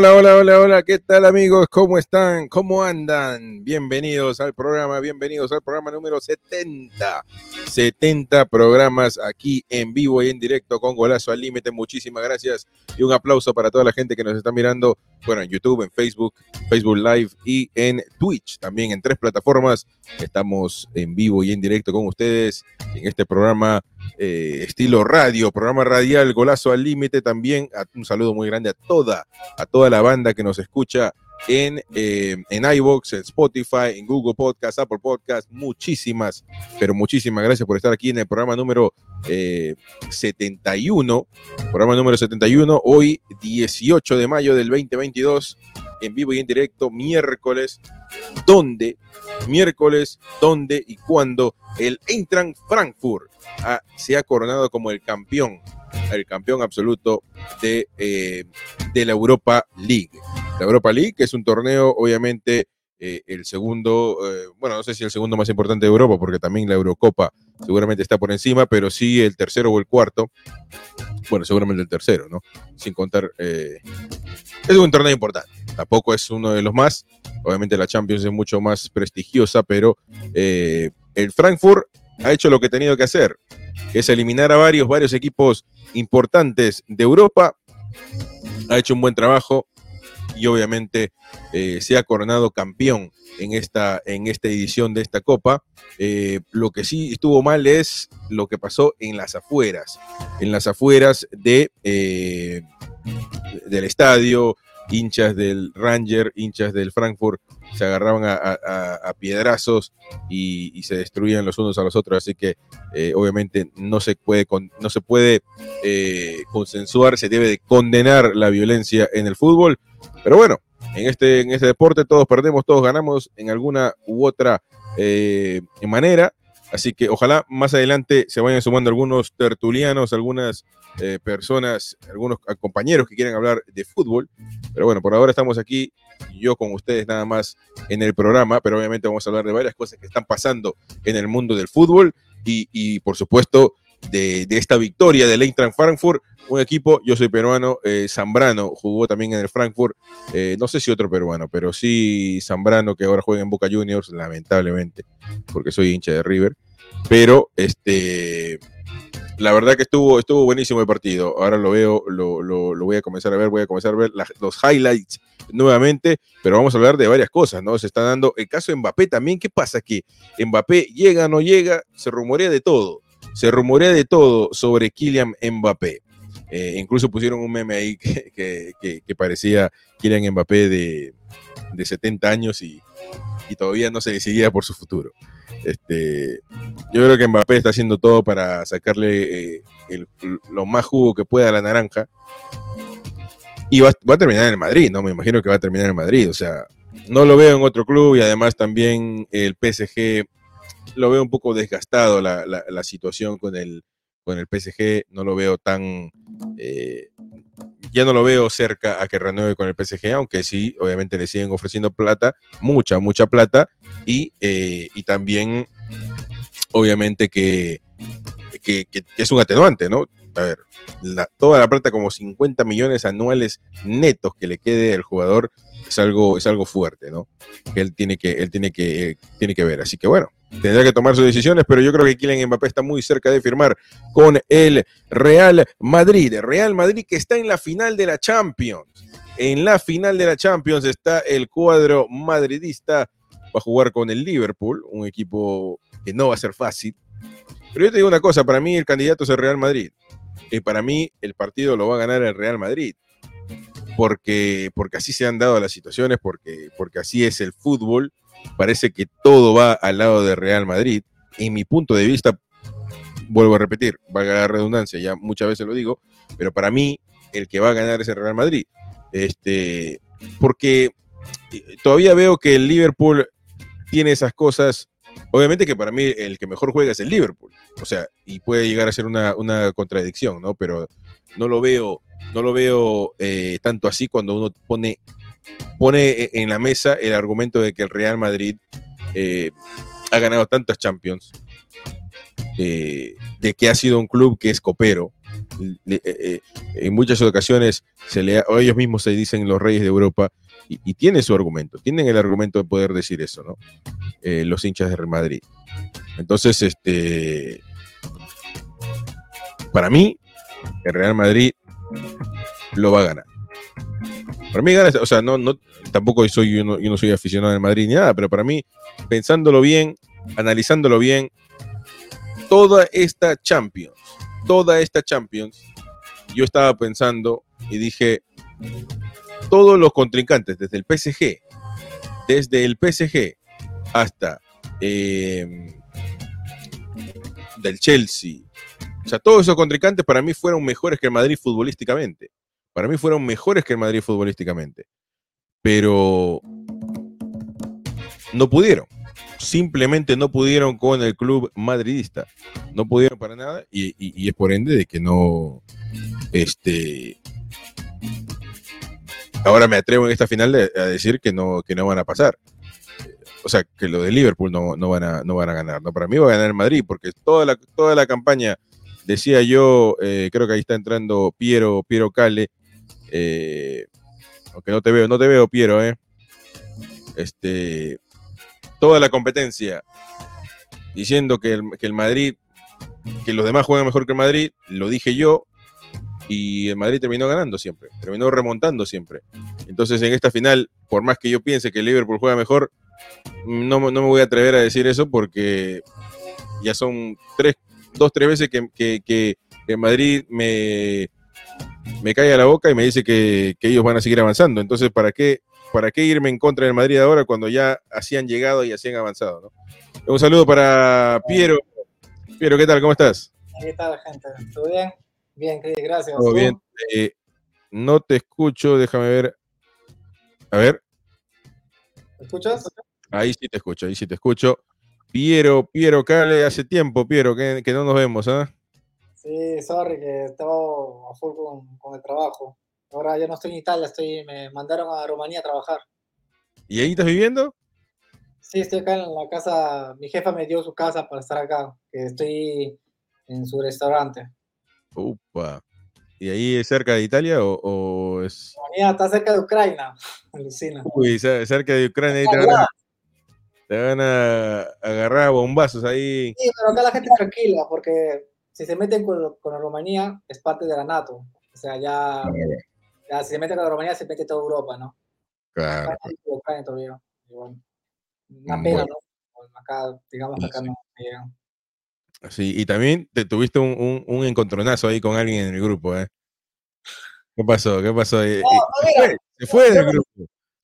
Hola, hola, hola, hola, ¿qué tal amigos? ¿Cómo están? ¿Cómo andan? Bienvenidos al programa, bienvenidos al programa número 70. 70 programas aquí en vivo y en directo con Golazo al Límite. Muchísimas gracias y un aplauso para toda la gente que nos está mirando, bueno, en YouTube, en Facebook, Facebook Live y en Twitch. También en tres plataformas estamos en vivo y en directo con ustedes en este programa eh, estilo radio, programa radial Golazo al Límite. También un saludo muy grande a toda, a toda la banda que nos escucha en, eh, en en Spotify, en Google Podcast, Apple Podcast. Muchísimas, pero muchísimas gracias por estar aquí en el programa número 71. Eh, programa número 71, hoy 18 de mayo del 2022, en vivo y en directo, miércoles, donde, miércoles, donde y cuando el Eintracht Frankfurt se ha coronado como el campeón, el campeón absoluto de, eh, de la Europa League. La Europa League, es un torneo, obviamente, eh, el segundo, eh, bueno, no sé si el segundo más importante de Europa, porque también la Eurocopa seguramente está por encima, pero sí el tercero o el cuarto. Bueno, seguramente el tercero, ¿no? Sin contar. es un torneo importante. Tampoco es uno de los más. Obviamente la Champions es mucho más prestigiosa, pero el Frankfurt ha hecho lo que ha tenido que hacer, es eliminar a varios, varios equipos importantes de Europa. Ha hecho un buen trabajo y obviamente eh, se ha coronado campeón en esta, en esta edición de esta Copa. Eh, lo que sí estuvo mal es lo que pasó en las afueras, en las afueras de, eh, del estadio, hinchas del Ranger, hinchas del Frankfurt, se agarraban a, piedrazos y, se destruían los unos a los otros. Así que eh, obviamente no se puede, no se puede eh, consensuar, se debe de condenar la violencia en el fútbol. Pero bueno, en este, en este deporte todos perdemos, todos ganamos en alguna u otra eh, manera. Así que ojalá más adelante se vayan sumando algunos tertulianos, algunas eh, personas, algunos compañeros que quieren hablar de fútbol. Pero bueno, por ahora estamos aquí, yo con ustedes nada más en el programa, pero obviamente vamos a hablar de varias cosas que están pasando en el mundo del fútbol y, por supuesto de, esta victoria del Eintracht Frankfurt, un equipo, yo soy peruano, eh, Zambrano jugó también en el Frankfurt, eh, no sé si otro peruano, pero sí Zambrano que ahora juega en Boca Juniors, lamentablemente, porque soy hincha de River, pero este la verdad que estuvo, estuvo buenísimo el partido. Ahora lo veo, lo, lo, voy a comenzar a ver, voy a comenzar a ver los highlights nuevamente, pero vamos a hablar de varias cosas, ¿no? Se está dando el caso de Mbappé también. ¿Qué pasa? Que Mbappé llega, no llega, se rumorea de todo. Se rumorea de todo sobre Kylian Mbappé. Eh, incluso pusieron un meme ahí que, que, parecía Kylian Mbappé de, de 70 años y, todavía no se decidía por su futuro. Este, yo creo que Mbappé está haciendo todo para sacarle eh, lo más jugo que pueda a la naranja. Y va, a terminar en Madrid, ¿no? Me imagino que va a terminar en Madrid. O sea, no lo veo en otro club y además también el PSG lo veo un poco desgastado la, la, situación con el, con el PSG. No lo veo tan. Eh, ya no lo veo cerca a que renueve con el PSG, aunque sí, obviamente le siguen ofreciendo plata, mucha, mucha plata, y, eh, y también, obviamente, que, que, es un atenuante, ¿no? A ver, toda la plata, como 50 millones anuales netos que le quede al jugador, es algo, es algo fuerte, ¿no? Que él tiene que, él tiene que, tiene que ver. Así que bueno, tendrá que tomar sus decisiones, pero yo creo que Kylian Mbappé está muy cerca de firmar con el Real Madrid. Real Madrid que está en la final de la Champions. En la final de la Champions está el cuadro madridista. Va a jugar con el Liverpool, un equipo que no va a ser fácil. Pero yo te digo una cosa, para mí el candidato es el Real Madrid. Y para mí el partido lo va a ganar el Real Madrid. porque, porque así se han dado las situaciones, porque, porque así es el fútbol. Parece que todo va al lado de Real Madrid. En mi punto de vista, vuelvo a repetir, valga la redundancia, ya muchas veces lo digo, pero para mí el que va a ganar es el Real Madrid. Este, porque eh, todavía veo que el Liverpool tiene esas cosas. Obviamente que para mí el que mejor juega es el Liverpool. O sea, y puede llegar a ser una, contradicción, ¿no? Pero no lo veo, no lo veo eh, tanto así cuando uno pone, pone e, en la mesa el argumento de que el Real Madrid eh, ha ganado tantas Champions, de que ha sido un club que es copero. en muchas ocasiones ellos mismos se dicen los reyes de Europa, y, tiene su argumento, tienen el argumento de poder decir eso, ¿no? Eh, los hinchas de Real Madrid. Entonces, este, para mí, el Real Madrid lo va a ganar. Para mí o sea, no, no, tampoco soy yo no, soy aficionado al Madrid ni nada, pero para mí, pensándolo bien, analizándolo bien, toda esta Champions, toda esta Champions, yo estaba pensando y dije, todos los contrincantes, desde el PSG, desde el PSG hasta eh, del Chelsea, o sea, todos esos contrincantes para mí fueron mejores que el Madrid futbolísticamente. Para mí fueron mejores que el Madrid futbolísticamente. Pero no pudieron. Simplemente no pudieron con el club madridista. No pudieron para nada y, es por ende de que no, este, ahora me atrevo en esta final a decir que no, que no van a pasar. O sea, que lo de Liverpool no, van, a, no van a ganar. No, para mí va a ganar el Madrid, porque toda la, toda la campaña, decía yo, eh, creo que ahí está entrando Piero, Piero Cale, eh, aunque no te veo, no te veo, Piero, eh. Este, toda la competencia diciendo que el, que el Madrid, que los demás juegan mejor que el Madrid, lo dije yo, y el Madrid terminó ganando siempre, terminó remontando siempre. Entonces en esta final, por más que yo piense que el Liverpool juega mejor, no, no me voy a atrever a decir eso porque ya son tres, dos, tres veces que, que, que, Madrid me, me cae a la boca y me dice que, ellos van a seguir avanzando. Entonces, ¿para qué, ¿para qué irme en contra del Madrid ahora cuando ya así han llegado y así han avanzado? Un saludo para Piero. Piero, ¿qué tal? ¿Cómo estás? ¿Qué tal, gente? ¿Todo bien? Bien, gracias. Todo bien. Eh, no te escucho, déjame ver. A ver. ¿Me escuchas? Ahí sí te escucho, ahí sí te escucho. Piero, Piero Cale, hace tiempo, Piero, que, no nos vemos, ¿ah? Sí, sorry, que estaba a full con, el trabajo. Ahora ya no estoy en Italia, estoy, me mandaron a Rumanía a trabajar. ¿Y ahí estás viviendo? Sí, estoy acá en la casa, mi jefa me dio su casa para estar acá, que estoy en su restaurante. Upa. ¿Y ahí es cerca de Italia o, es...? está cerca de Ucrania, alucina. Uy, cerca de Ucrania, te van, a, agarrar bombazos ahí. Sí, pero acá la gente tranquila, porque si se meten con, con la Rumanía, es parte de la NATO. O sea, ya, ya si se meten con la Rumanía, se mete toda Europa, ¿no? Claro. Ucrania todavía. Una mm, pena, ¿no? Acá, digamos acá no llegan. Sí, y también te tuviste un, un, encontronazo ahí con alguien en el grupo, ¿eh? ¿Qué pasó? ¿Qué pasó? Eh, eh, se fue del grupo.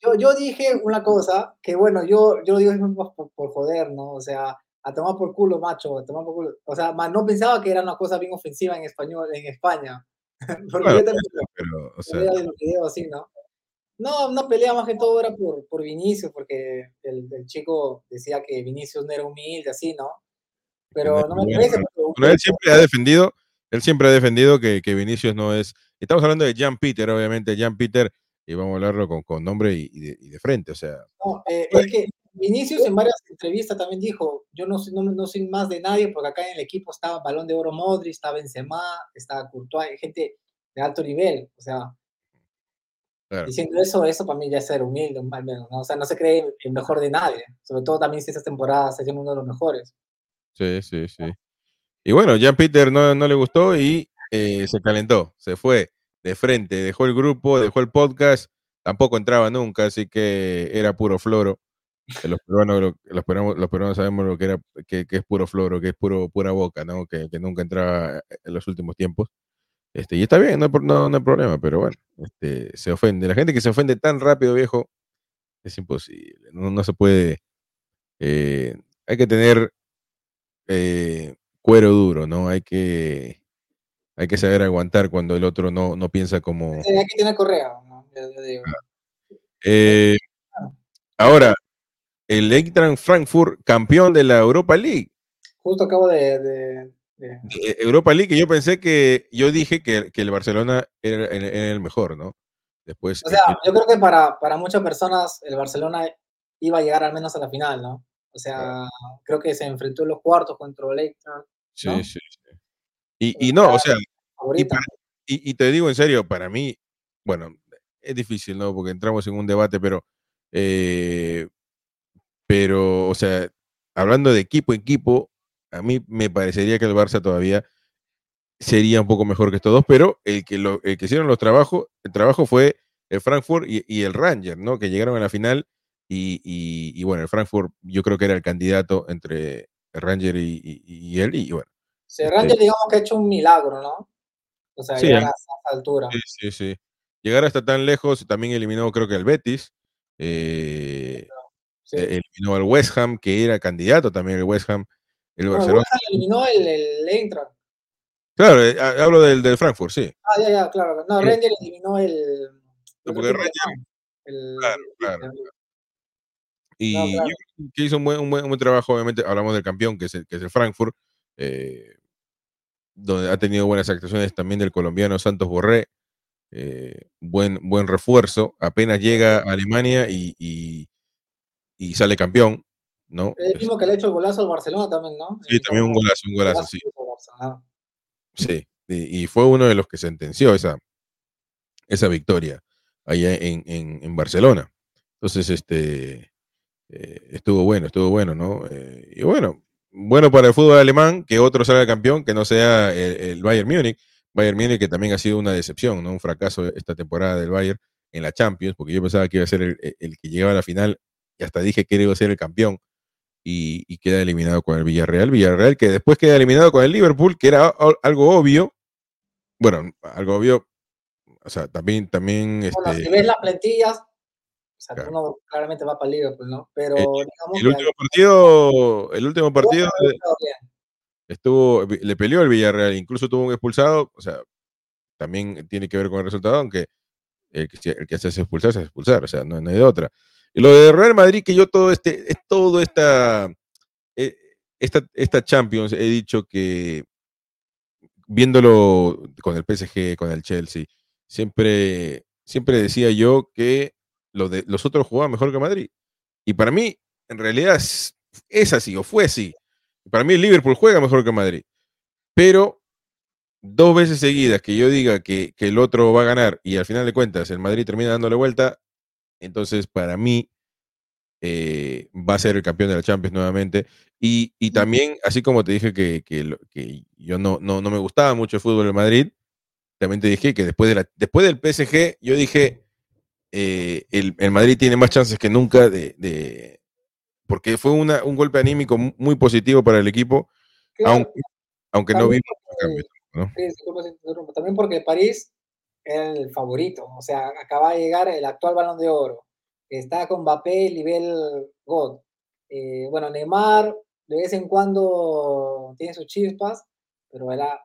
Yo, yo, dije una cosa que, bueno, yo, yo digo por, por joder, ¿no? O sea, a tomar por culo, macho, a tomar por culo. O sea, no pensaba que era una cosa bien ofensiva en español, en España. Porque yo también pero, o sea... así, ¿no? No, una pelea más que todo era por, por Vinicius, porque el, el, chico decía que Vinicius no era humilde, así, ¿no? Pero no me parece. él siempre ha defendido, él siempre ha defendido que, que, Vinicius no es. Estamos hablando de Jan Peter, obviamente, Jan Peter, y vamos a hablarlo con, con nombre y, y, de, frente, o sea. No, eh, es que Vinicius en varias entrevistas también dijo, yo no, no, no, soy más de nadie, porque acá en el equipo estaba Balón de Oro Modri, estaba Benzema, estaba Courtois, gente de alto nivel, o sea, Diciendo eso, eso para mí ya es ser humilde, al menos, ¿no? O sea, no se cree el mejor de nadie, sobre todo también si esta temporada se uno de los mejores. Sí, sí, sí. Y bueno, ya Peter no, no le gustó y eh, se calentó, se fue de frente, dejó el grupo, dejó el podcast, tampoco entraba nunca, así que era puro floro. Los peruanos, los peruanos, los peruanos sabemos lo que era, que, es puro floro, que es puro, pura boca, ¿no? Que, nunca entraba en los últimos tiempos. Este, y está bien, no, no, no hay problema, pero bueno, este, se ofende. La gente que se ofende tan rápido, viejo, es imposible. No, se puede. Eh, hay que tener eh, cuero duro, ¿no? Hay que, hay que saber aguantar cuando el otro no, no piensa como. hay que tener correa, ¿no? Eh, ahora, el Eintracht Frankfurt, campeón de la Europa League. Justo acabo de, Europa League, yo pensé que, yo dije que, el Barcelona era, el mejor, ¿no? Después. O sea, yo creo que para, para muchas personas el Barcelona iba a llegar al menos a la final, ¿no? O sea, creo que se enfrentó en los cuartos contra el Eintracht. Sí, sí, sí. Y, y no, o sea, y, te digo en serio, para mí, bueno, es difícil, ¿no? Porque entramos en un debate, pero, eh, pero, o sea, hablando de equipo equipo, a mí me parecería que el Barça todavía sería un poco mejor que estos dos, pero el que, lo, que hicieron los trabajos, el trabajo fue el Frankfurt y, el Ranger, ¿no? Que llegaron a la final y, bueno, el Frankfurt yo creo que era el candidato entre el Ranger y, él y bueno. Sí, el Ranger este digamos que ha hecho un milagro, ¿no? O sea, llegar a esa altura. Sí, sí, sí. Llegar hasta tan lejos, también eliminó creo que al Betis. Eh, e, eliminó al West Ham, que era candidato también el West Ham. El Barcelona. eliminó el, el Eintracht. Claro, eh, hablo del, del, Frankfurt, sí. Ah, ya, ya, claro. No, Ranger eliminó el. No, porque Ranger. El, claro, claro. Y yo creo que hizo un buen, un, buen, un buen, trabajo, obviamente, hablamos del campeón, que es el, que es el Frankfurt, eh, donde ha tenido buenas actuaciones también del colombiano Santos Borré, eh, buen, buen refuerzo, apenas llega a Alemania y, y, y sale campeón, ¿no? El mismo que le ha hecho el golazo al Barcelona también, ¿no? Sí, también un golazo, un golazo, sí. Sí, y, fue uno de los que sentenció esa, esa victoria allá en, en, Barcelona. Entonces, este, eh, estuvo bueno, estuvo bueno, ¿no? Eh, y bueno, bueno para el fútbol alemán que otro salga campeón, que no sea el, Bayern Múnich. Bayern Múnich que también ha sido una decepción, ¿no? Un fracaso esta temporada del Bayern en la Champions, porque yo pensaba que iba a ser el, el que llegaba a la final y hasta dije que iba a ser el campeón y, queda eliminado con el Villarreal. Villarreal que después queda eliminado con el Liverpool, que era algo obvio. Bueno, algo obvio. O sea, también. también bueno, este si ves las plantillas, o sea, uno claramente va para el Liverpool, ¿no? Pero el, el último partido, el último partido estuvo, le peleó el Villarreal, incluso tuvo un expulsado, o sea, también tiene que ver con el resultado, aunque el que, el que se hace expulsar se hace expulsar, o sea, no, no hay de otra. Lo de Real Madrid, que yo todo este, todo esta, eh, esta, esta Champions he dicho que viéndolo con el PSG, con el Chelsea, siempre, siempre decía yo que lo de, los otros jugaban mejor que Madrid. Y para mí, en realidad es, así, o fue así. Para mí el Liverpool juega mejor que Madrid. Pero dos veces seguidas que yo diga que, que, el otro va a ganar y al final de cuentas el Madrid termina dándole vuelta, entonces, para mí, eh, va a ser el campeón de la Champions nuevamente. Y, también, así como te dije que, que, yo no, no, no, me gustaba mucho el fútbol de Madrid, también te dije que después, de la, después del PSG, yo dije, eh, el, Madrid tiene más chances que nunca de... porque fue una, un golpe anímico muy positivo para el equipo, aunque, aunque no vimos ¿no? también porque París era el favorito, o sea, acaba de llegar el actual balón de oro, está con Mbappé nivel God. Eh, bueno, Neymar de vez en cuando tiene sus chispas, pero era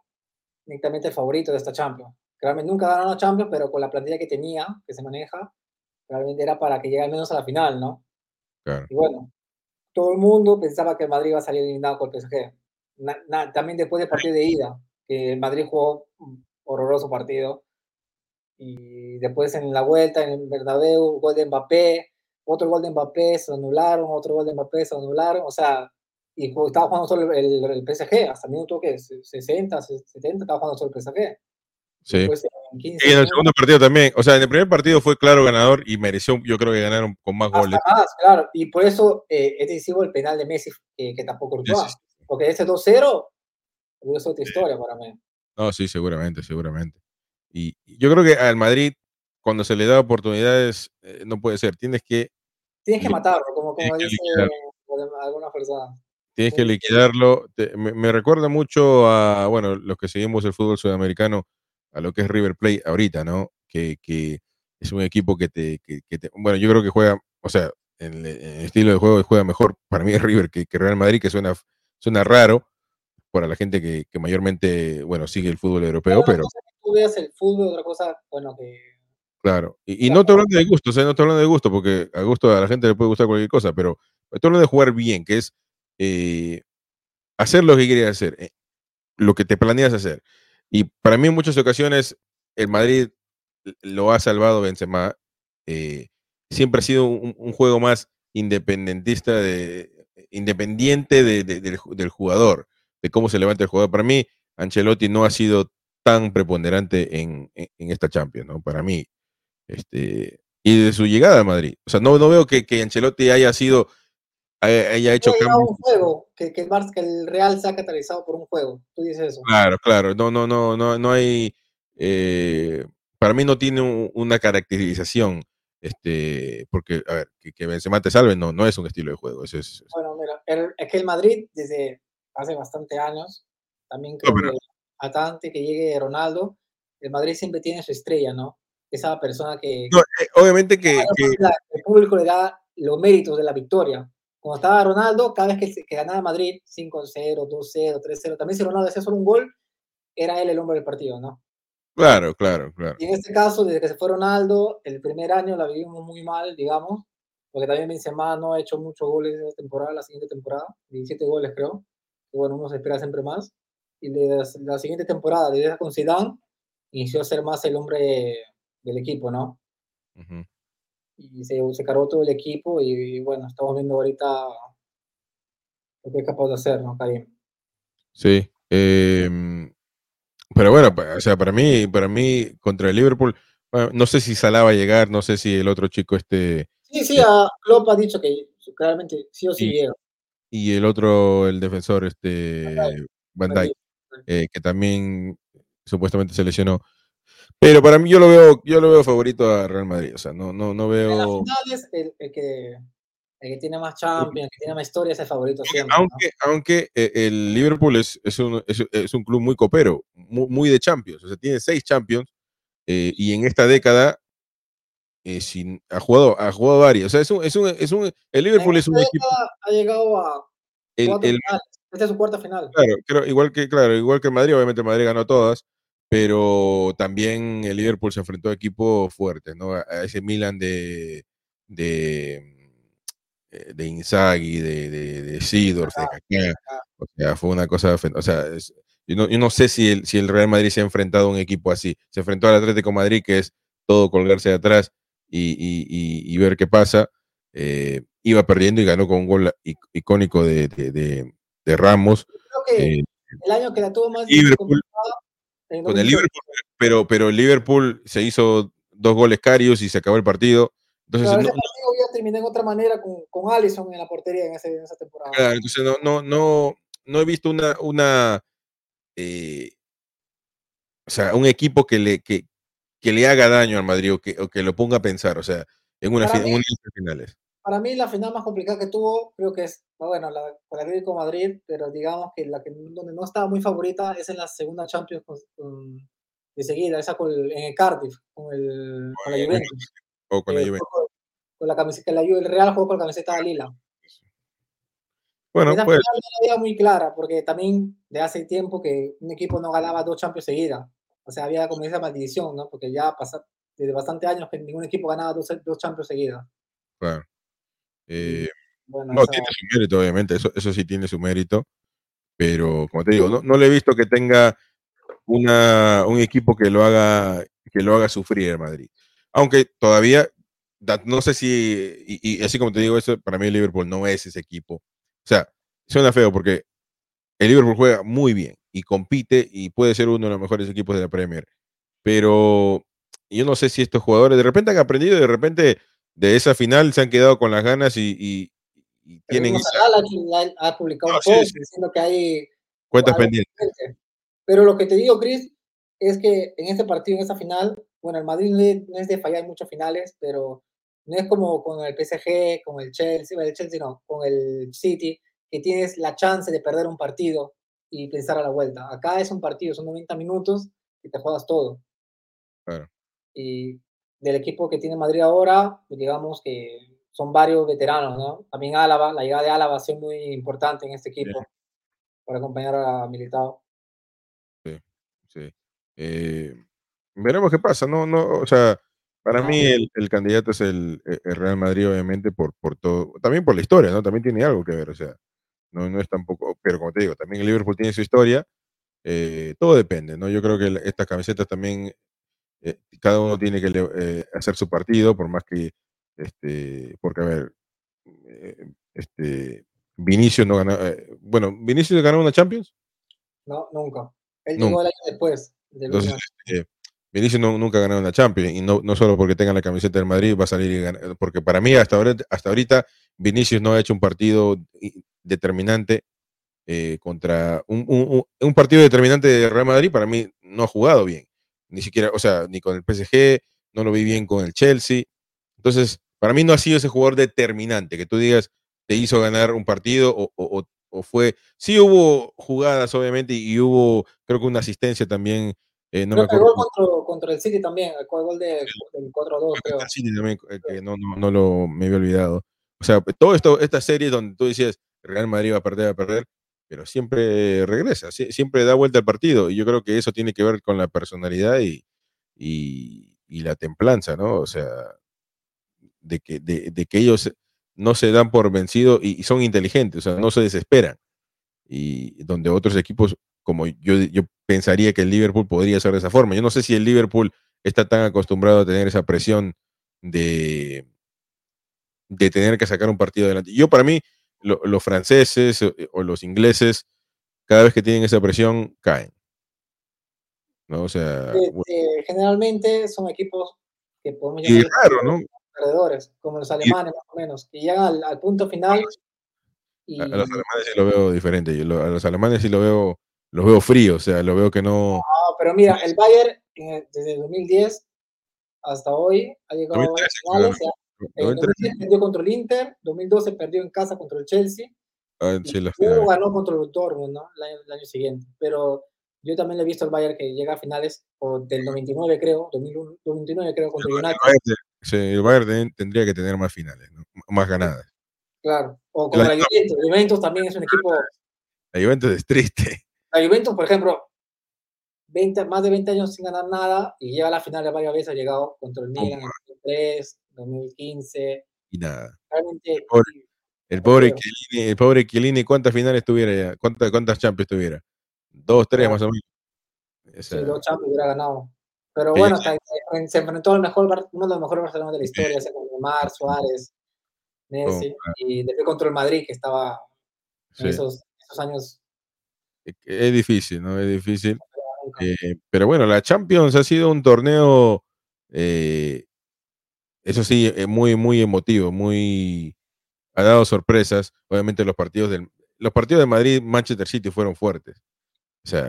netamente el favorito de esta Champions. Realmente nunca la Champions, pero con la plantilla que tenía, que se maneja, realmente era para que llegue al menos a la final, ¿no? Y bueno, todo el mundo pensaba que el Madrid iba a salir eliminado con el PSG. también después del partido de ida, que el Madrid jugó un horroroso partido, y después en la vuelta, en el Bernabéu, gol de Mbappé, otro gol de Mbappé, se anularon, otro gol de Mbappé, se anularon, o sea, y estaba jugando solo el, el, PSG, hasta el minuto que 60, 70, estaba jugando solo el PSG. Sí. y en el segundo partido también, o sea, en el primer partido fue claro ganador y mereció, yo creo que ganaron con más goles. Más, claro, y por eso eh, es decisivo el penal de Messi, que, que tampoco Courtois, porque ese 2-0 es otra historia para mí. No, sí, seguramente, seguramente. Y yo creo que al Madrid, cuando se le da oportunidades, eh, no puede ser. Tienes que. Tienes que matarlo, como, como dice algunas personas. Tienes que liquidarlo. me, recuerda mucho a, bueno, los que seguimos el fútbol sudamericano, a lo que es River Plate ahorita, ¿no? Que, que es un equipo que te, que, te, bueno, yo creo que juega, o sea, en, el estilo de juego juega mejor para mí es River que, que, Real Madrid, que suena, suena raro para la gente que, que mayormente, bueno, sigue el fútbol europeo, pero... Tú veas el fútbol, otra cosa, bueno, que... Claro, y, y no te hablando de gusto, o sea, no te hablando de gusto, porque a gusto a la gente le puede gustar cualquier cosa, pero estoy hablando de jugar bien, que es eh, hacer lo que quieres hacer, eh, lo que te planeas hacer. Y para mí en muchas ocasiones el Madrid lo ha salvado Benzema. Eh, siempre ha sido un, juego más independentista, de, independiente del, jugador, de cómo se levanta el jugador. Para mí, Ancelotti no ha sido tan preponderante en, esta Champions, ¿no? Para mí. Este, y de su llegada a Madrid. O sea, no, no veo que, que Ancelotti haya sido haya hecho cambios. un juego, que, que, el, Real se ha catalizado por un juego. Tú dices eso. Claro, claro. No, no, no, no, no hay. Eh, para mí no tiene una caracterización. Este, porque, a ver, que, que Benzema te salve no, no es un estilo de juego. Eso es, Bueno, mira, es que el Madrid, desde hace bastante años, también creo que que llegue Ronaldo, el Madrid siempre tiene su estrella, ¿no? Esa persona que. No, eh, obviamente que, que. El público le da los méritos de la victoria cuando estaba Ronaldo, cada vez que, ganaba Madrid, 5-0, 2-0, 3-0, también si Ronaldo hacía solo un gol, era él el hombre del partido, ¿no? Claro, claro, claro. Y en este caso, desde que se fue Ronaldo, el primer año la vivimos muy mal, digamos, porque también Benzema no ha hecho muchos goles esta temporada, la siguiente temporada, 17 goles creo, y bueno, uno se espera siempre más. Y de la, siguiente temporada, desde con Zidane, inició a ser más el hombre del equipo, ¿no? Uh y se, se cargó todo el equipo y, bueno, estamos viendo ahorita lo que es capaz de hacer, ¿no, Karim? Sí. Em, pero bueno, o sea, para mí, para mí, contra el Liverpool, no sé si Salah va a llegar, no sé si el otro chico este... Sí, sí, a Klopp ha dicho que claramente sí o sí y, llega. Y el otro, el defensor, este, Van Dijk, eh, que también supuestamente se lesionó. Pero para mí yo lo veo, yo lo veo favorito a Real Madrid. O sea, no, no, no veo. el, el, que, el que tiene más Champions, el que tiene más historia es el favorito siempre. Aunque, aunque eh, el Liverpool es, es, un, es, es, un club muy copero, muy, muy, de Champions. O sea, tiene seis Champions eh, y en esta década eh, sin, ha, jugado, ha jugado varios. O sea, es un, es un, es un el Liverpool es un equipo. Ha llegado a. El, el, esta es su cuarta final. Claro, igual que, claro, igual que Madrid, obviamente Madrid ganó todas pero también el Liverpool se enfrentó a equipos fuertes, ¿no? A ese Milan de, de, eh, de Inzaghi, de, de, de Kaká. O sea, fue una cosa, o sea, yo, no, yo, no, sé si el, si el Real Madrid se ha enfrentado a un equipo así. Se enfrentó al Atlético Madrid, que es todo colgarse de atrás y, y, y, ver qué pasa. Eh, iba perdiendo y ganó con un gol icónico de, de Ramos. Creo que eh, el año que la tuvo más Liverpool, con el Liverpool, pero, pero el Liverpool se hizo dos goles carios y se acabó el partido. Entonces, ese partido ya terminé de otra manera con, con Allison en la portería en, ese, en esa temporada. Claro, entonces no, no, no, no he visto una, una eh, o sea, un equipo que le, que, que le haga daño al Madrid o que, o que lo ponga a pensar, o sea, en una, en unas finales para mí la final más complicada que tuvo, creo que es, bueno, la con el Atlético Madrid, pero digamos que la que donde no estaba muy favorita es en la segunda Champions de seguida, esa con el, en el Cardiff, con, el, con la Juventus. O con la eh, Juventus. Con la camiseta, la, el Real jugó con la camiseta de Lila. Bueno, esa pues. final no muy clara, porque también de hace tiempo que un equipo no ganaba dos Champions seguidas. O sea, había como esa maldición, ¿no? Porque ya pasa desde bastante años que ningún equipo ganaba dos, dos Champions seguidas. Claro. Eh, no, tiene su mérito, obviamente, eso, eso sí tiene su mérito, pero como te digo, no, no le he visto que tenga una, un equipo que lo haga que lo haga sufrir el Madrid. Aunque todavía, no sé si, y, así como te digo eso, para mí el Liverpool no es ese equipo. O sea, suena feo porque el Liverpool juega muy bien y compite y puede ser uno de los mejores equipos de la Premier. Pero yo no sé si estos jugadores de repente han aprendido de repente de esa final se han quedado con las ganas y, y, tienen... ha publicado un post diciendo que hay... Cuentas pendientes. Pero lo que te digo, Chris, es que en este partido, en esta final, bueno, el Madrid no es de fallar en muchas finales, pero no es como con el PSG, con el Chelsea, el Chelsea no, con el City, que tienes la chance de perder un partido y pensar a la vuelta. Acá es un partido, son 90 minutos y te juegas todo. Y del equipo que tiene Madrid ahora, pues digamos que son varios veteranos, ¿no? También Álava, la llegada de Álava ha sido muy importante en este equipo para acompañar a Militao. Sí, sí. Eh, veremos qué pasa, ¿no? no o sea, para mí el, candidato es el, Real Madrid, obviamente, por, por todo, también por la historia, ¿no? También tiene algo que ver, o sea, no, no es tampoco, pero como te digo, también el Liverpool tiene su historia, eh, todo depende, ¿no? Yo creo que estas camisetas también, eh, cada uno tiene que eh, hacer su partido, por más que, este, porque a ver, este, Vinicius no ganó, bueno, ¿Vinicius ganó una Champions? No, nunca. Él llegó el año después. Entonces, Vinicius nunca ha ganado una Champions y no, no solo porque tenga la camiseta del Madrid va a salir y ganar, porque para mí hasta ahora, hasta ahorita Vinicius no ha hecho un partido determinante eh, contra un, un, un, partido determinante de Real Madrid para mí no ha jugado bien, ni siquiera, o sea, ni con el PSG, no lo vi bien con el Chelsea, entonces para mí no ha sido ese jugador determinante que tú digas te hizo ganar un partido o, o, o fue, sí hubo jugadas obviamente y, hubo creo que una asistencia también eh, no me acuerdo. Contra, contra, el City también, el gol de, del 4-2, creo. El City también, eh, que no, no, no, lo me había olvidado. O sea, todo esto, esta serie donde tú decías, Real Madrid va a perder, va a perder, pero siempre regresa, siempre da vuelta al partido. Y yo creo que eso tiene que ver con la personalidad y, la templanza, ¿no? O sea, de que, de, de que ellos no se dan por vencido y, y, son inteligentes, o sea, no se desesperan. Y donde otros equipos como yo, yo pensaría que el Liverpool podría ser de esa forma. Yo no sé si el Liverpool está tan acostumbrado a tener esa presión de, de tener que sacar un partido adelante. Yo para mí, los franceses o, los ingleses, cada vez que tienen esa presión, caen. ¿no? O sea, este, generalmente son equipos que podemos llamar raro, ¿no? perdedores, como los alemanes más o menos, que llegan al, punto final. A, los alemanes sí lo veo diferente. a los alemanes sí lo veo los veo fríos, o sea, lo veo que no. No, pero mira, el Bayern desde 2010 hasta hoy ha llegado a finales. En 2010 perdió contra el Inter, 2012 perdió en casa contra el Chelsea. Ah, luego ganó contra el Dortmund, ¿no? El año, el año, siguiente. Pero yo también le he visto al Bayern que llega a finales o del 99, creo, 2001, 2009, creo, contra el United. Bayern, sí, el Bayern tendría que tener más finales, ¿no? más ganadas. Claro, o contra la, Juventus. El Juventus también es un equipo. La Juventus es triste. La Juventus, por ejemplo, 20, más de 20 años sin ganar nada y llega a la final de varias veces, ha llegado contra el Milan en 2003, 2015. Y nada. Realmente, el pobre, el pobre, Chiellini, el pobre Chiellini, ¿cuántas finales tuviera ya? ¿Cuántas, cuántas Champions tuviera? Dos, tres más o menos. sí, dos Champions hubiera ganado. Pero bueno, se enfrentó al mejor, uno de los mejores Barcelona de la historia, sí. con Neymar, Suárez, Messi, y después contra el Madrid, que estaba en esos, esos años es difícil, ¿no? Es difícil. Eh, pero bueno, la Champions ha sido un torneo, eh, eso sí, eh, muy, muy emotivo, muy... Ha dado sorpresas. Obviamente los partidos del... Los partidos de Madrid, Manchester City fueron fuertes. O sea,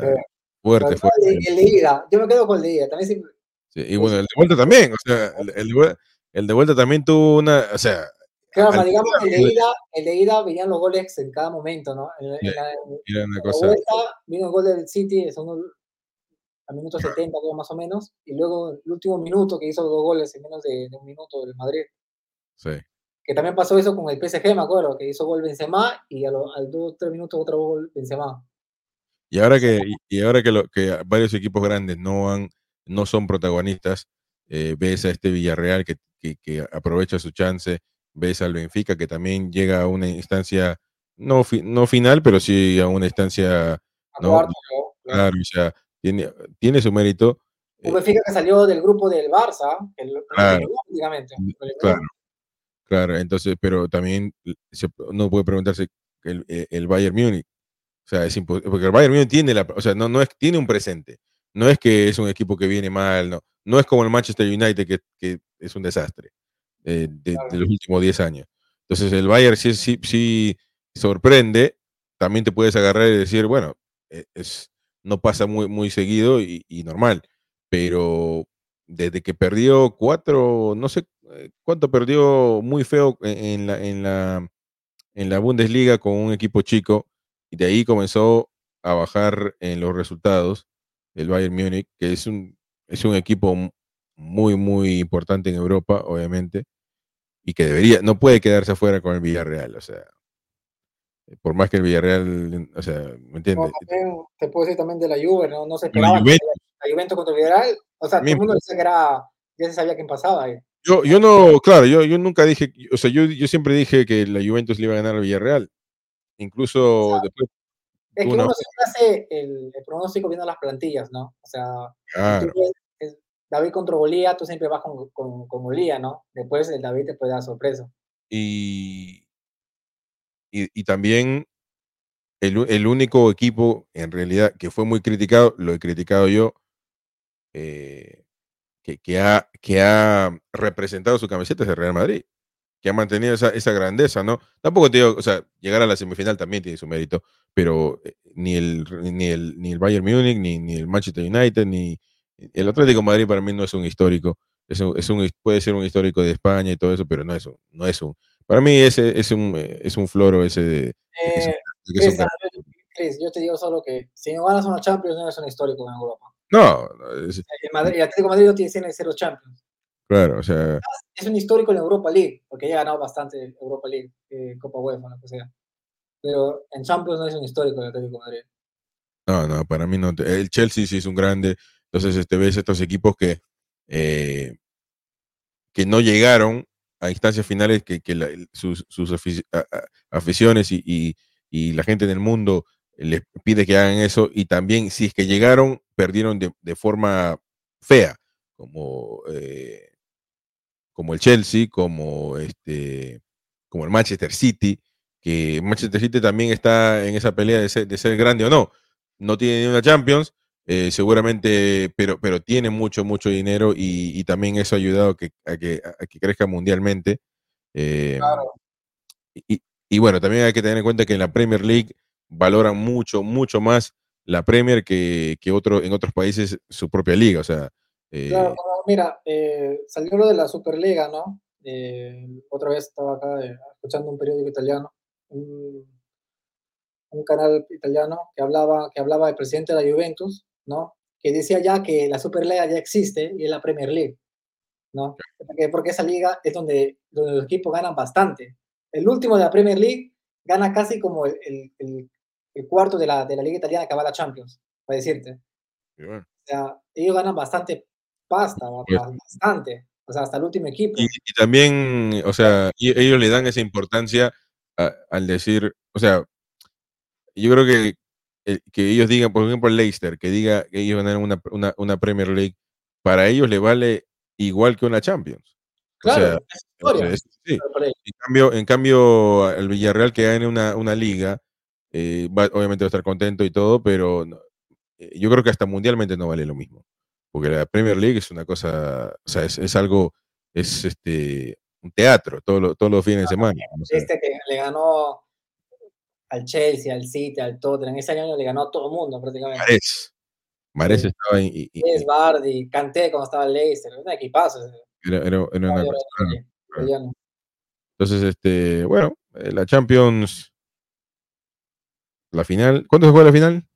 fuertes, fuertes. El, de ida, yo me quedo con el de ida. También sí, y bueno, el de vuelta también, o sea, el, el, el de vuelta también tuvo una, o sea, Claro, digamos que el de ida, el de ida venían los goles en cada momento, ¿no? En, en la, era una cosa... vuelta vino el gol del City, son a minuto 70 más o menos, y luego el último minuto que hizo dos goles en menos de, de un minuto del Madrid. Sí. Que también pasó eso con el PSG, me acuerdo, que hizo gol Benzema y a lo, al dos tres minutos otro gol Benzema. Y ahora que, y ahora que, lo, que varios equipos grandes no, han, no son protagonistas, eh, ves a este Villarreal que, que, que aprovecha su chance ves al Benfica que también llega a una instancia, no, no final, pero sí a una instancia... ¿no? Claro, o sea, tiene, tiene su mérito. Un eh Benfica que salió del grupo del Barça, el, claro, claro, claro, entonces, pero también se, uno puede preguntarse el, eh, el Bayern Múnich, o sea, es imposible, porque el Bayern Múnich tiene la, o sea, no, no es, tiene un presente, no es que es un equipo que viene mal, no, no es como el Manchester United que, que es un desastre. Eh, de, de, los últimos 10 años. Entonces el Bayern sí, sí, sí, sorprende, también te puedes agarrar y decir, bueno, e, es, no pasa muy, muy seguido y, y, normal, pero desde que perdió cuatro, no sé eh, cuánto perdió muy feo en la, en la, en la Bundesliga con un equipo chico y de ahí comenzó a bajar en los resultados el Bayern Múnich, que es un, es un equipo muy, muy importante en Europa, obviamente, y que debería, no puede quedarse afuera con el Villarreal, o sea, por más que el Villarreal, o sea, ¿me entiendes? te puedo decir también de la Juve, ¿no? No se esperaba la Juventus, la Juventus contra el Villarreal, o sea, todo el mundo decía que era, ya se sabía quién pasaba ahí. Yo, yo no, claro, yo, yo nunca dije, o sea, yo, yo siempre dije que la Juventus le iba a ganar al Villarreal. Incluso después. Es que uno siempre hace el, pronóstico viendo las plantillas, ¿no? O sea, David contra Bolía, tú siempre vas con, con, con Bolía, ¿no? Después el David te puede dar sorpresa. Y, y, y también el, el, único equipo, en realidad, que fue muy criticado, lo he criticado yo, eh, que, que, ha, que ha representado su camiseta es el Real Madrid, que ha mantenido esa, esa grandeza, ¿no? Tampoco te digo, o sea, llegar a la semifinal también tiene su mérito, pero eh, ni el, ni el, ni el Bayern Múnich, ni, ni el Manchester United, ni el Atlético Madrid para mí no es un histórico, es un, puede ser un histórico de España y todo eso, pero no es no es un, para mí ese es un, es un floro ese de... Eh, Chris, yo te digo solo que si no ganas una Champions no es un histórico en Europa. No, es, el, Madrid, el Atlético Madrid no tiene cero Champions. Claro, o sea. Es un histórico en Europa League, porque ya ha ganado bastante Europa League, eh, Copa UEFA, lo que sea. Pero en Champions no es un histórico el Atlético Madrid. No, no, para mí no. El Chelsea sí es un grande. Entonces, este, ves estos equipos que, eh, que no llegaron a instancias finales, que, que sus, sus aficiones y, y, la gente en el mundo les pide que hagan eso. Y también, si es que llegaron, perdieron de, de forma fea, como eh, como el Chelsea, como, este, como el Manchester City, que Manchester City también está en esa pelea de ser, de ser grande o no. No tiene ni una Champions, eh, seguramente, pero, pero tiene mucho, mucho dinero y, también eso ha ayudado que, a, que, a que crezca mundialmente. Eh, y, y, bueno, también hay que tener en cuenta que en la Premier League valoran mucho, mucho más la Premier que, que otro, en otros países su propia liga. O sea, Claro, eh, mira, eh, salió lo de la Superliga, ¿no? Otra vez estaba acá escuchando un periódico italiano, un, canal italiano que hablaba, que hablaba del presidente de la Juventus, ¿no? Que decía ya que la Superliga ya existe y es la Premier League, ¿no? Porque, porque esa liga es donde, donde los equipos ganan bastante. El último de la Premier League gana casi como el, el, el cuarto de la, de la liga italiana que va a la Champions, para decirte. O sea, ellos ganan bastante pasta, bastante. O sea, hasta el último equipo. Y, también, o sea, ellos le dan esa importancia al decir, o sea, yo creo que, que ellos digan, por ejemplo, Leicester, que diga que ellos ganan una, una, una, Premier League, para ellos le vale igual que una Champions. Claro, o sea, sí. En cambio, en cambio, el Villarreal que gane una, una liga, eh, va, obviamente va a estar contento y todo, pero eh, yo creo que hasta mundialmente no vale lo mismo porque la Premier League es una cosa, o sea, es, es algo, es este un teatro todo todos los fines de semana. Este que le ganó al Chelsea, al City, al Tottenham, ese año le ganó a todo el mundo prácticamente. Marés sí. estaba ahí. Y, y, Bardi, Canté cuando estaba en Leicester, un equipazo. Era, era, era una claro. Entonces, este, bueno, eh, la Champions, la final, ¿cuándo se juega la final?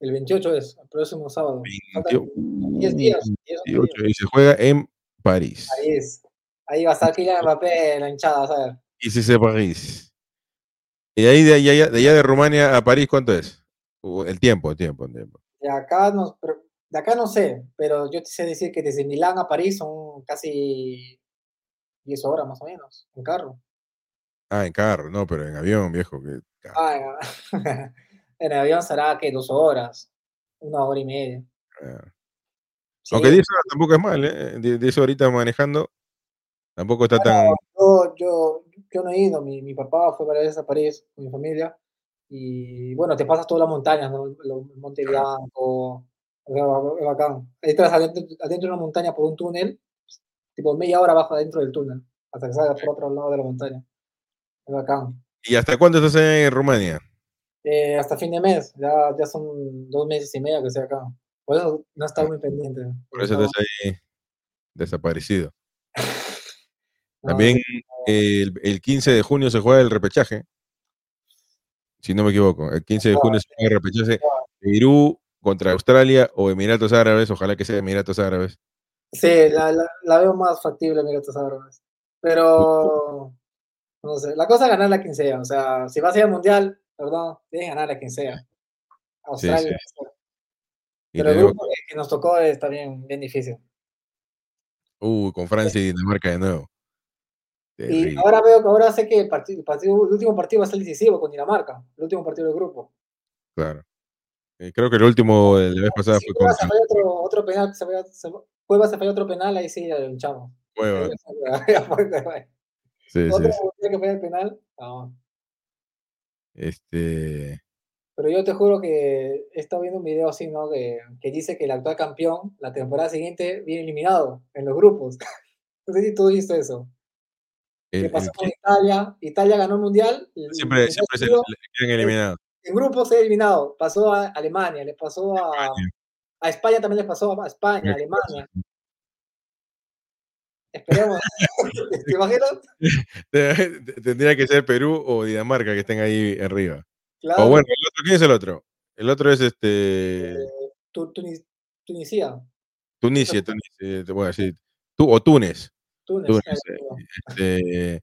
El 28 es, el próximo sábado. 10 días. 18, y se juega en París. París. Ahí va a estar Kylian Mbappé en la hinchada, ¿sabes? Y si se París. Y ahí de allá, de allá de Rumania a París, ¿cuánto es? El tiempo, el tiempo, el tiempo. De acá no, de acá no sé, pero yo te sé decir que desde Milán a París son casi 10 horas más o menos, en carro. Ah, en carro, no, pero en avión, viejo. Que... Ah, en avión será que dos horas, una hora y media. Ah. Sí. Aunque 10 horas tampoco es mal, ¿eh? 10 horitas manejando, tampoco está tan... Yo, yo, yo no he ido, mi, mi papá fue varias veces a París con mi familia, y bueno, te pasas todas las montañas, ¿no? El Monte Blanco, es bacán. Entras adentro, adentro de una montaña por un túnel, tipo media hora abajo adentro del túnel, hasta que salgas por otro lado de la montaña. Es bacán. ¿Y hasta cuándo estás en Rumania? Eh, hasta fin de mes, ya, ya son dos meses y medio que estoy acá. Por eso no está muy pendiente. Por eso estás ahí desaparecido. También el, el, 15 de junio se juega el repechaje. Si no me equivoco, el 15 de junio se juega el repechaje Perú contra Australia o Emiratos Árabes, ojalá que sea Emiratos Árabes. Sí, la, la, veo más factible Emiratos Árabes. Pero, no sé, la cosa es ganar a quien sea. O sea, si vas a ir al Mundial, perdón, tienes que ganar a quien sea. Australia. Pero el grupo que nos tocó está bien, bien difícil. Uh, con Francia y Dinamarca de nuevo. Y ahora veo que ahora sé que el, partido, el, último partido va a ser decisivo con Dinamarca, el último partido del grupo. Claro. Eh, creo que el último de la vez pasada fue con. Se otro, otro penal, se falló, se, se falló otro penal, ahí sí el chavo. Bueno. sí, otro sí, que fue el penal, no. Este. Pero yo te juro que he estado viendo un video así, ¿no? Que, que dice que el actual campeón, la temporada siguiente, viene eliminado en los grupos. no sé si tú viste eso. ¿Qué pasó con Italia? Italia ganó el mundial. Siempre, siempre se quedan eliminados. En grupos se ha eliminado. Pasó a Alemania, le pasó a, a España, también le pasó a España, Alemania. Esperemos. ¿Te imaginas? Tendría que ser Perú o Dinamarca que estén ahí arriba. O bueno, el otro, ¿quién es el otro? El otro es este. Eh, Tunisia. Tunisia, Tunisia, te voy a decir. Tú, o Túnez. Túnez. este,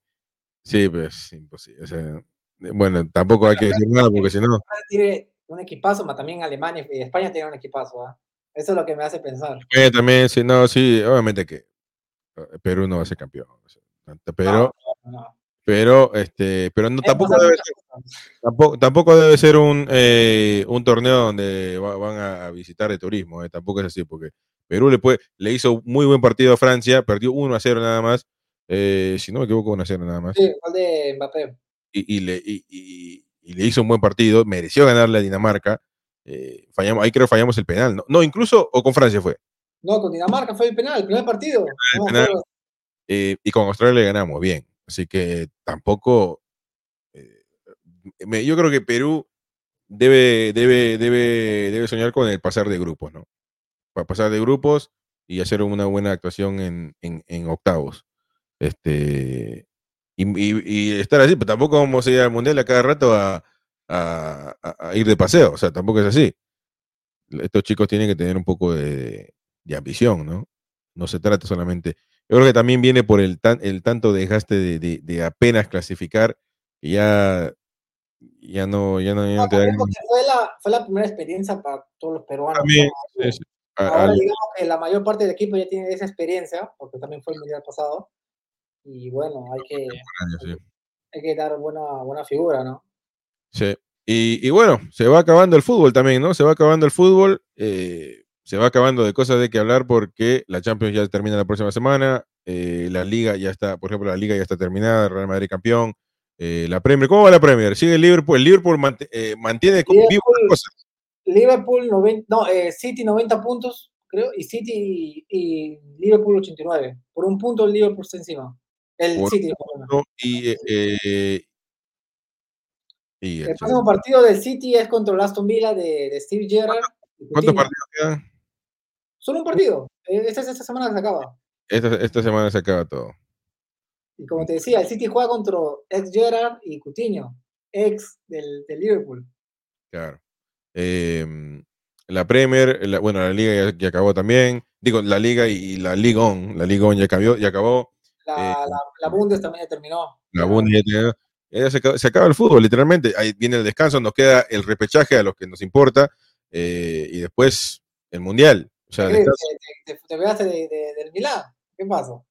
sí, pues imposible. O sea, bueno, tampoco hay que decir nada porque si no. Tiene un equipazo, pero también Alemania y España tienen un equipazo. ¿ah? Eso es lo que me hace pensar. España también, sí, no, sí, obviamente que eh, Perú no va a ser campeón. Pero, pero este pero no, tampoco debe ser, tampoco, tampoco debe ser un, eh, un torneo donde van a visitar de turismo eh, tampoco es así porque Perú le puede le hizo muy buen partido a Francia perdió 1 a 0 nada más eh, si no me equivoco 1 a 0 nada más. Sí, de Mbappé. Y, y, le, y, y, le hizo un buen partido mereció ganarle a Dinamarca fallamos ahí creo fallamos el penal no, no incluso o con Francia fue. No con Dinamarca fue el penal el primer partido. El penal, y con Australia le ganamos bien. Así que tampoco. Eh, yo creo que Perú debe, debe, debe, debe soñar con el pasar de grupos, ¿no? Para pasar de grupos y hacer una buena actuación en, en, octavos. Este. Y, estar así, pero tampoco vamos a ir al mundial a cada rato a, a, ir de paseo. O sea, tampoco es así. Estos chicos tienen que tener un poco de, de ambición, ¿no? No se trata solamente yo creo que también viene por el, tan, el tanto desgaste de, de, apenas clasificar que ya, ya no, ya no, te da... fue, la, fue la primera experiencia para todos los peruanos. Ahora digamos que la mayor parte del equipo ya tiene esa experiencia, porque también fue el mundial pasado. Y bueno, hay que, hay, que dar buena, buena figura, ¿no? Sí. Y, y, bueno, se va acabando el fútbol también, ¿no? Se va acabando el fútbol. Eh, se va acabando de cosas de que hablar porque la Champions ya termina la próxima semana, eh, la Liga ya está, por ejemplo, la Liga ya está terminada, Real Madrid campeón, eh, la Premier, ¿cómo va la Premier? ¿Sigue el Liverpool? ¿El Liverpool eh, mantiene Liverpool, cosas? Liverpool, 90, no, City 90 puntos, creo, y City y, Liverpool 89. Por un punto el Liverpool está encima. El City. Y, y el, próximo partido del City es contra el Aston Villa de, de Steve Gerrard. ¿Cuántos partidos quedan? Solo un partido. Eh, esta, esta semana se acaba. Esta, esta semana se acaba todo. Y como te decía, el City juega contra ex Gerard y Coutinho, ex del, del Liverpool. Claro. Em, la Premier, bueno, la Liga ya, acabó también. Digo, la Liga y la Liga On. La Liga On ya, acabó. Ya acabó. La, eh, la, la, Bundes también ya terminó. La Bundes ya terminó. Ya se, acaba, se, acaba, el fútbol, literalmente. Ahí viene el descanso, nos queda el repechaje a los que nos importa. Eh, y después el Mundial. O sea, ¿Te, te, te, pegaste de, del Milán? ¿Qué pasó?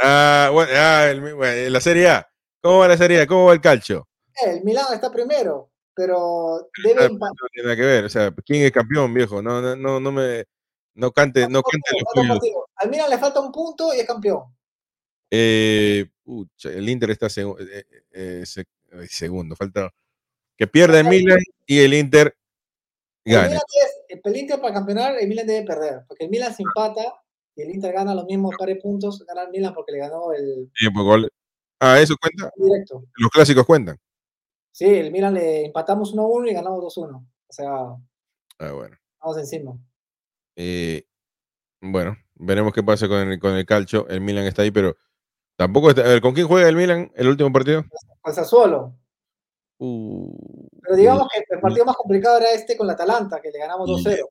Ah, bueno, ah, el, la Serie A. ¿Cómo va la Serie A? ¿Cómo va el calcio? El Milán está primero, pero debe no, tiene nada que ver. O sea, ¿quién es campeón, viejo? No, no, no, no me. No cante, no cante los Al Milan le falta un punto y es campeón. Eh, pucha, el Inter está seg eh, eh, segundo. Falta que pierda el Milan y el Inter gane. El, Inter para campeonar, el Milan debe perder, porque el Milan se empata y el Inter gana los mismos pares puntos, gana el Milan porque le ganó el... Pues, ah, ¿eso cuenta? Directo. Los clásicos cuentan. Sí, el Milan le empatamos 1-1 y ganamos 2-1. O sea, ah, bueno. vamos encima. Eh, bueno, veremos qué pasa con el, con el calcio. El Milan está ahí, pero tampoco está... A ver, ¿con quién juega el Milan el último partido? Con Sassuolo. Uh, Pero digamos que el partido más complicado era este con la Atalanta, que le ganamos 2-0.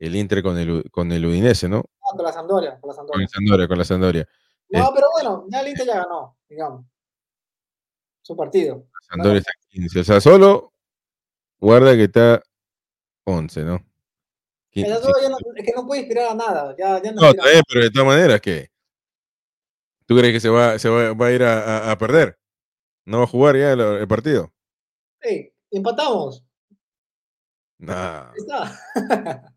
el Inter con el, con el Udinese, ¿no? con la Sampdoria, con la Sampdoria. Con la Sampdoria, con la Sampdoria. No, pero bueno, ya el Inter ya ganó, digamos. Su partido. Sampdoria está 15. O sea, solo guarda que está 11, ¿no? El es que no puede inspirar a nada. Ya, ya no, no está pero de todas maneras, ¿qué? ¿Tú crees que se va, se va, va a ir a, a, perder? ¿No va a jugar ya el, partido? Sí, empatamos. Nah.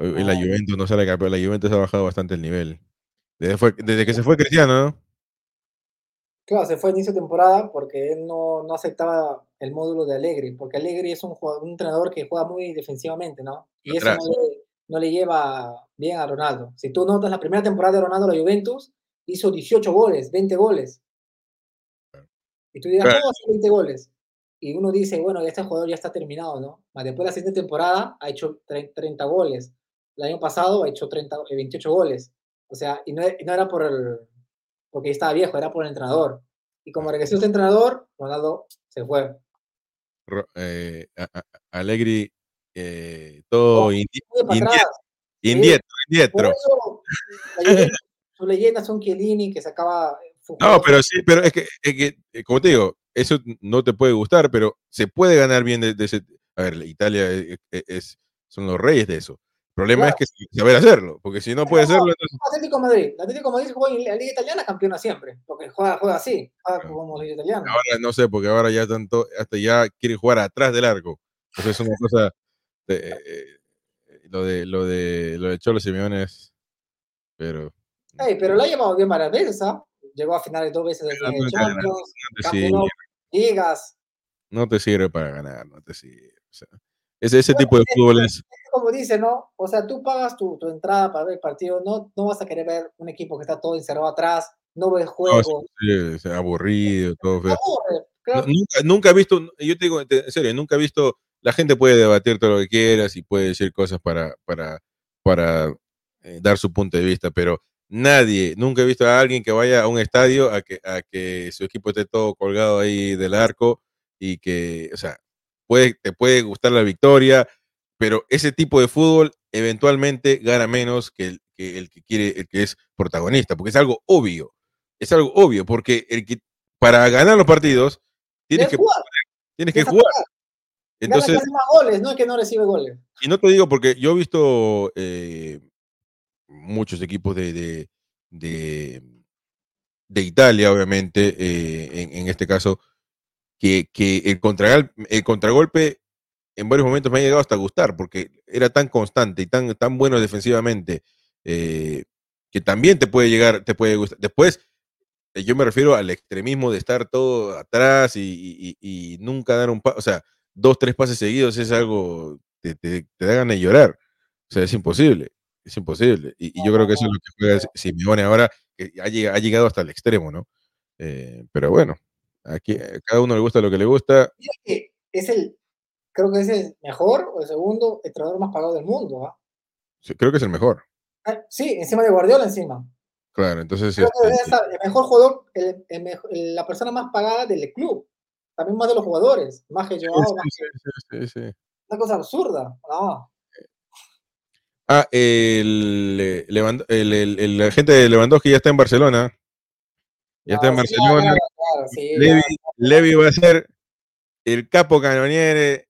Y la Juventus no sale campeón. La Juventus ha bajado bastante el nivel. Desde, desde que se fue Cristiano, ¿no? Claro, se fue a inicio de temporada porque él no, no aceptaba el módulo de Allegri, porque Allegri es un, un entrenador que juega muy defensivamente, ¿no? Y eso no le, lleva bien a Ronaldo. Si tú notas la primera temporada de Ronaldo la Juventus, hizo 18 goles, 20 goles. Y tú dirás, ¿cómo hace 20 goles? Y uno dice, bueno, este jugador ya está terminado, ¿no? Después de la siguiente temporada ha hecho 30 goles. El año pasado ha hecho 30, 28 goles. O sea, y no, no era por el, porque estaba viejo, era por el entrenador. Y como regresó este entrenador, Ronaldo se fue. Eh, Alegri, eh, todo indietro, indietro. Su leyenda son Chiellini, que sacaba. No, pero sí, pero es que, es que, eh, como te digo, eso no te puede gustar, pero se puede ganar bien de, ese. A ver, Italia es, son los reyes de eso problema es que saber hacerlo, porque si no puede hacerlo. Entonces... Atlético Madrid. Atlético Madrid juega en la Liga Italiana campeona siempre, porque juega, juega así, juega como Liga Italiana. Ahora no sé, porque ahora ya tanto, hasta ya quiere jugar atrás del arco. Entonces es una cosa. De, eh, lo de lo de lo de Cholo Simeone es. Pero. Hey, pero lo ha llevado bien varias veces, ¿ah? Llegó a finales dos veces de no, Champions, no Ligas. No te sirve para ganar, no te sirve. O sea, ese, ese tipo de fútbol es como dice, ¿no? O sea, tú pagas tu, tu, entrada para ver el partido, no, no vas a querer ver un equipo que está todo encerrado atrás, no ves juego. No, sí, aburrido, todo feo. nunca, nunca he visto, yo te digo, en serio, nunca he visto, la gente puede debatir todo lo que quieras y puede decir cosas para, para, para eh, dar su punto de vista, pero nadie, nunca he visto a alguien que vaya a un estadio a que, a que su equipo esté todo colgado ahí del arco y que, o sea, puede, te puede gustar la victoria, pero ese tipo de fútbol eventualmente gana menos que el, que el que quiere, el que es protagonista, porque es algo obvio, es algo obvio, porque el que para ganar los partidos tienes que jugar, tienes que jugar. Entonces, más goles, no es que no recibe goles. Y no te digo porque yo he visto eh, muchos equipos de, de, de, Italia, obviamente, eh, en, en, este caso, que, que el, contra, el contragolpe en varios momentos me ha llegado hasta gustar, porque era tan constante y tan, tan bueno defensivamente, eh, que también te puede llegar, te puede gustar. Después, eh, yo me refiero al extremismo de estar todo atrás y, nunca dar un paso, o sea, dos, tres pases seguidos es algo, te, te, te da ganas de llorar. O sea, es imposible, es imposible. Y, yo creo que eso es lo que juega Simeone ahora, que ha, llegado hasta el extremo, ¿no? Eh, pero bueno, aquí a cada uno le gusta lo que le gusta. Es el, creo que es el mejor o el segundo entrenador más pagado del mundo. ¿ah? Sí, creo que es el mejor. Ah, sí, encima de Guardiola, encima. Claro, entonces. Creo que es el mejor jugador, la persona más pagada del club. También más de los jugadores. Más que Joao. Sí, sí, sí, Una cosa absurda. Ah, el, el, el, el, agente de Lewandowski ya está en Barcelona. Ya está en Barcelona. Levi, Levi, va a ser el capo canoniere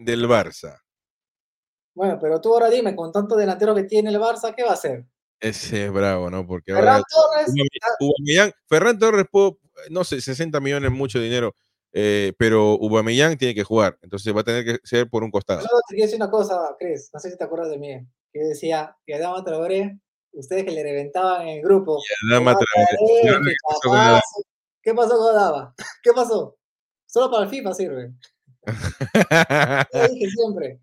del Barça. Bueno, pero tú ahora dime, con tanto delantero que tiene el Barça, ¿qué va a hacer? Ese es bravo, ¿no? Porque Ferran Torres. Ferran Torres, no sé, 60 millones, mucho dinero, eh, pero Ubamillán tiene que jugar, entonces va a tener que ser por un costado. No, te quiero decir una cosa, Cris, no sé si te acuerdas de mí, que decía que Adama Traoré, ustedes que le reventaban en el grupo. Adama Traoré. ¿Qué pasó con Adama? ¿Qué pasó? Solo para el FIFA sirve. dije siempre.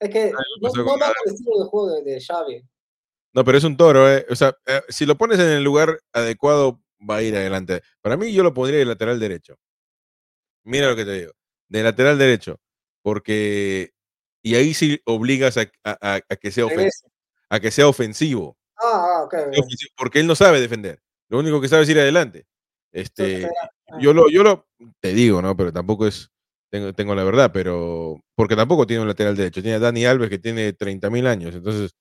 Es que no, no va el estilo de juego de, Xavi. No, pero es un toro, ¿eh? O sea, eh, si lo pones en el lugar adecuado, va a ir adelante. Para mí, yo lo pondría de lateral derecho. Mira lo que te digo. De lateral derecho. Porque. Y ahí sí obligas a, a, a que, sea ofensivo, a que sea ofensivo. Ah, ah ok. Porque él no sabe defender. Lo único que sabe es ir adelante. Este, yo lo, yo lo, te digo, ¿no? Pero tampoco es tengo, tengo la verdad, pero porque tampoco tiene un lateral derecho. Tiene a Dani Alves que tiene 30.000 años, entonces,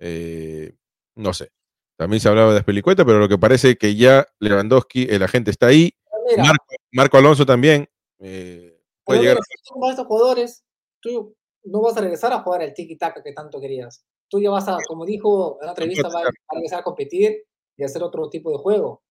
eh, no sé. También se hablaba de Aspelicueta, pero lo que parece que ya Lewandowski, el agente está ahí. Marco, Alonso también. Eh, puede llegar. a... estos jugadores, tú no vas a regresar a jugar el tiki-taka que tanto querías. Tú ya vas a, como dijo en la entrevista, vas a regresar a competir y hacer otro tipo de juego.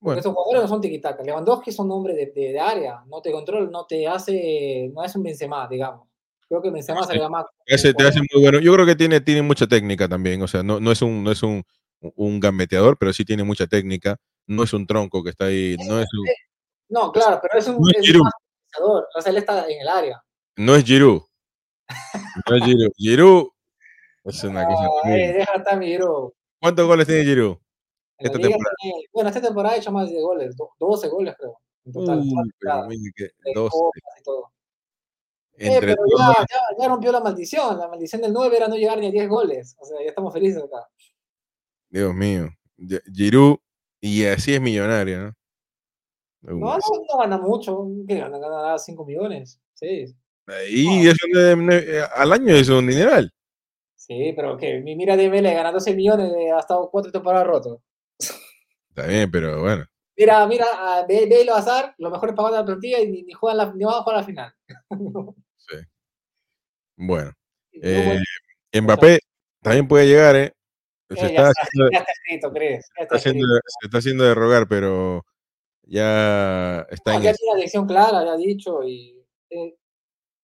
Sí. Porque esos jugadores no son tiki-taka. Lewandowski es un hombre de, de, área, no te controla, no te hace, no es un Benzema, digamos. Creo que Benzema se le más. Ese te hace muy bueno. Yo creo que tiene, tiene mucha técnica también. O sea, no, no es un, no es un, un gambeteador, pero sí tiene mucha técnica. No es un tronco que está ahí. No, es no claro, pero es un, no es. O sea, él está en el área. No es Giroud. No es Giroud. Giroud es una cosa. Ay, deja estar mi Giroud. ¿Cuántos goles tiene Giroud? Esta temporada. Tiene, bueno, esta temporada ha hecho más de goles, 12 goles creo. En total. Pero que 12. Eh, pero ya, ya, rompió la maldición. La maldición del 9 era no llegar ni a 10 goles. O sea, ya estamos felices acá. Dios mío. Giroud, y así es millonario, ¿no? No, no, no gana mucho. ¿Qué gana? Gana 5 millones. Sí. Y eso al año es un dineral. Sí, pero que mira de Mele gana 12 millones, ha estado 4 temporadas roto. Está bien, pero bueno. Mira, mira, ve, ve lo azar, los mejores pagados de la plantilla y ni, ni, juegan la, ni van a jugar la final. sí. Bueno. Eh, Mbappé también puede llegar, ¿eh? Se, está, haciendo, se está haciendo de rogar, pero ya está en. Ya tiene la dirección clara, ya ha dicho. Y, eh,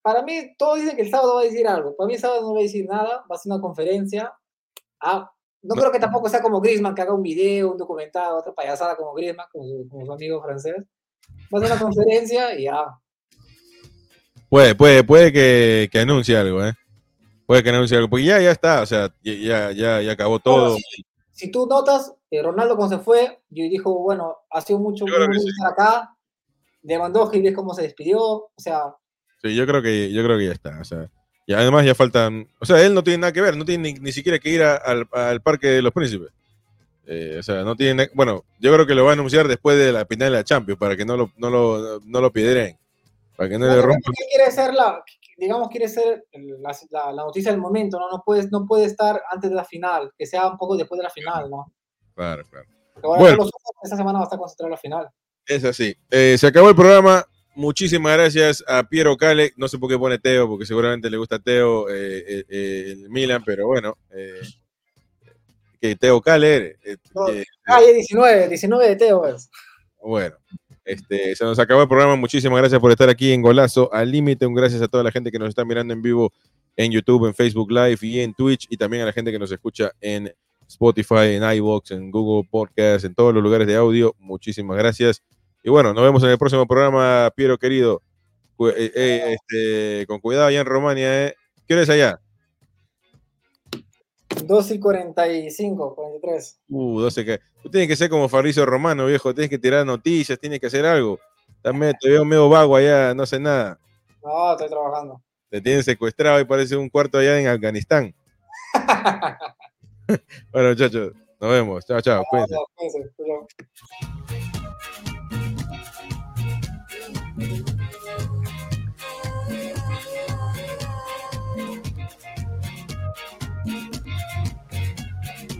para mí, todos dicen que el sábado va a decir algo. Para mí, el sábado no va a decir nada, va a ser una conferencia. Ah, no, creo que tampoco sea como Griezmann, que haga un video, un documental, otra payasada como Griezmann, como su, amigo francés. Va a ser una conferencia y ya. Puede, puede, puede que, que anuncie algo, ¿eh? Puede que anuncie algo, porque ya, ya está, o sea, ya, ya, ya acabó todo. si, tú notas, eh, Ronaldo cuando se fue, yo dijo, bueno, ha sido mucho, muy sí. estar acá. Lewandowski, ves cómo se despidió, o sea. Sí, yo creo que, yo creo que ya está, o sea. Y además ya faltan, o sea, él no tiene nada que ver, no tiene ni, siquiera que ir al, al, Parque de los Príncipes. Eh, o sea, no tiene, bueno, yo creo que lo va a anunciar después de la final de la Champions, para que no lo, no lo, no lo piedren, para que no, le rompan. ¿Qué quiere ser la, digamos, quiere ser la, la, la, noticia del momento, ¿no? No puede, no puede estar antes de la final, que sea un poco después de la final, ¿no? Claro, claro. bueno, los esta semana va a estar concentrado en la final. Es así. Eh, se acabó el programa. Muchísimas gracias a Piero Cale. No sé por qué pone Teo, porque seguramente le gusta Teo eh, eh, eh el Milan, pero bueno. que Teo Cale. No, ah, 19, 19 de Teo es. Bueno, este, se nos acabó el programa. Muchísimas gracias por estar aquí en Golazo al Límite. Un gracias a toda la gente que nos está mirando en vivo en YouTube, en Facebook Live y en Twitch. Y también a la gente que nos escucha en Spotify, en iVoox, en Google Podcast, en todos los lugares de audio. Muchísimas gracias. Y bueno, nos vemos en el próximo programa, Piero querido. Eh, eh, este, con cuidado allá en Romania, ¿eh? ¿Qué hora es allá? 2 y 45, 43. Uh, 12 que. Tú tienes que ser como Fabricio Romano, viejo. Tienes que tirar noticias, tienes que hacer algo. También te veo medio vago allá, no sé nada. No, estoy trabajando. Te tienen secuestrado y parece un cuarto allá en Afganistán. bueno, muchachos, nos vemos. Chao, chao. Cuídense.